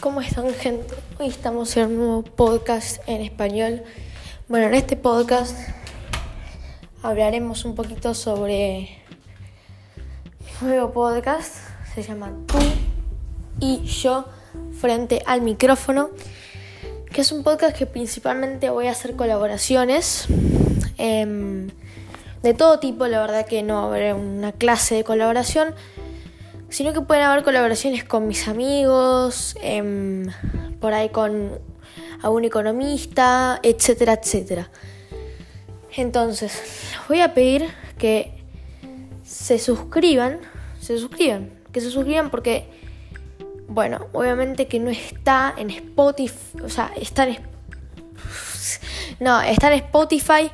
¿Cómo están gente? Hoy estamos en un nuevo podcast en español. Bueno, en este podcast hablaremos un poquito sobre mi nuevo podcast. Se llama Tú y yo frente al micrófono. Que es un podcast que principalmente voy a hacer colaboraciones. Em, de todo tipo, la verdad que no haber una clase de colaboración sino que pueden haber colaboraciones con mis amigos, em, por ahí con algún economista, etcétera, etcétera. Entonces, voy a pedir que se suscriban, se suscriban, que se suscriban porque, bueno, obviamente que no está en Spotify, o sea, está en... No, está en Spotify,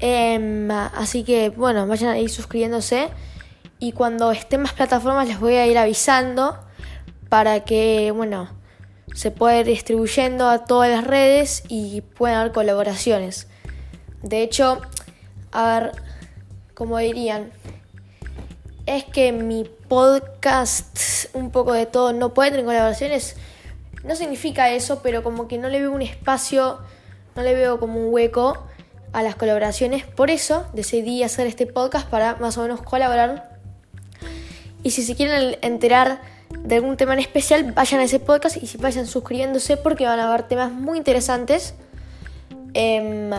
em, así que, bueno, vayan ahí suscribiéndose y cuando estén más plataformas les voy a ir avisando para que, bueno, se pueda ir distribuyendo a todas las redes y puedan haber colaboraciones. De hecho, a ver, como dirían, es que mi podcast, un poco de todo, no puede tener colaboraciones. No significa eso, pero como que no le veo un espacio, no le veo como un hueco a las colaboraciones. Por eso decidí hacer este podcast para más o menos colaborar y si se quieren enterar de algún tema en especial, vayan a ese podcast y si vayan suscribiéndose porque van a haber temas muy interesantes. Em,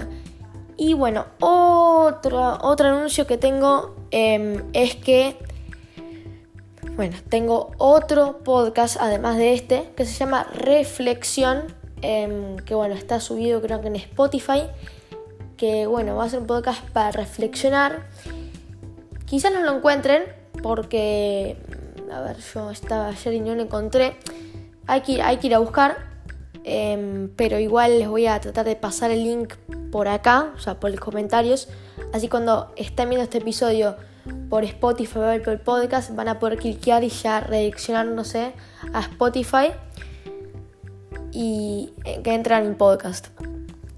y bueno, otro, otro anuncio que tengo em, es que, bueno, tengo otro podcast además de este que se llama Reflexión, em, que bueno, está subido creo que en Spotify, que bueno, va a ser un podcast para reflexionar. Quizás no lo encuentren, porque, a ver, yo estaba ayer y no lo encontré. Hay que hay que ir a buscar, em, pero igual les voy a tratar de pasar el link por acá, o sea, por los comentarios. Así cuando estén viendo este episodio por Spotify o por el podcast, van a poder cliquear y ya redireccionar, no sé, a Spotify y eh, que entran en podcast.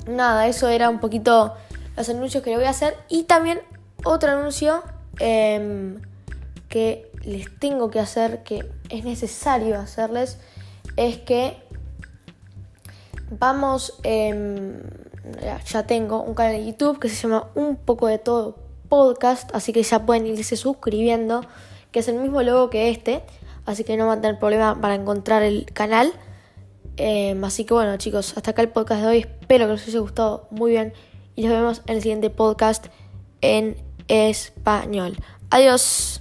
Nada, eso era un poquito los anuncios que le voy a hacer. Y también otro anuncio. Eh, que les tengo que hacer, que es necesario hacerles, es que vamos, em, ya, tengo un canal de YouTube que se llama Un poco de todo podcast, así que ya pueden irse suscribiendo, que es el mismo logo que este, así que no van a tener problema para encontrar el canal. Em, así que bueno chicos, hasta acá el podcast de hoy, espero que les haya gustado muy bien y nos vemos en el siguiente podcast en español. Adiós.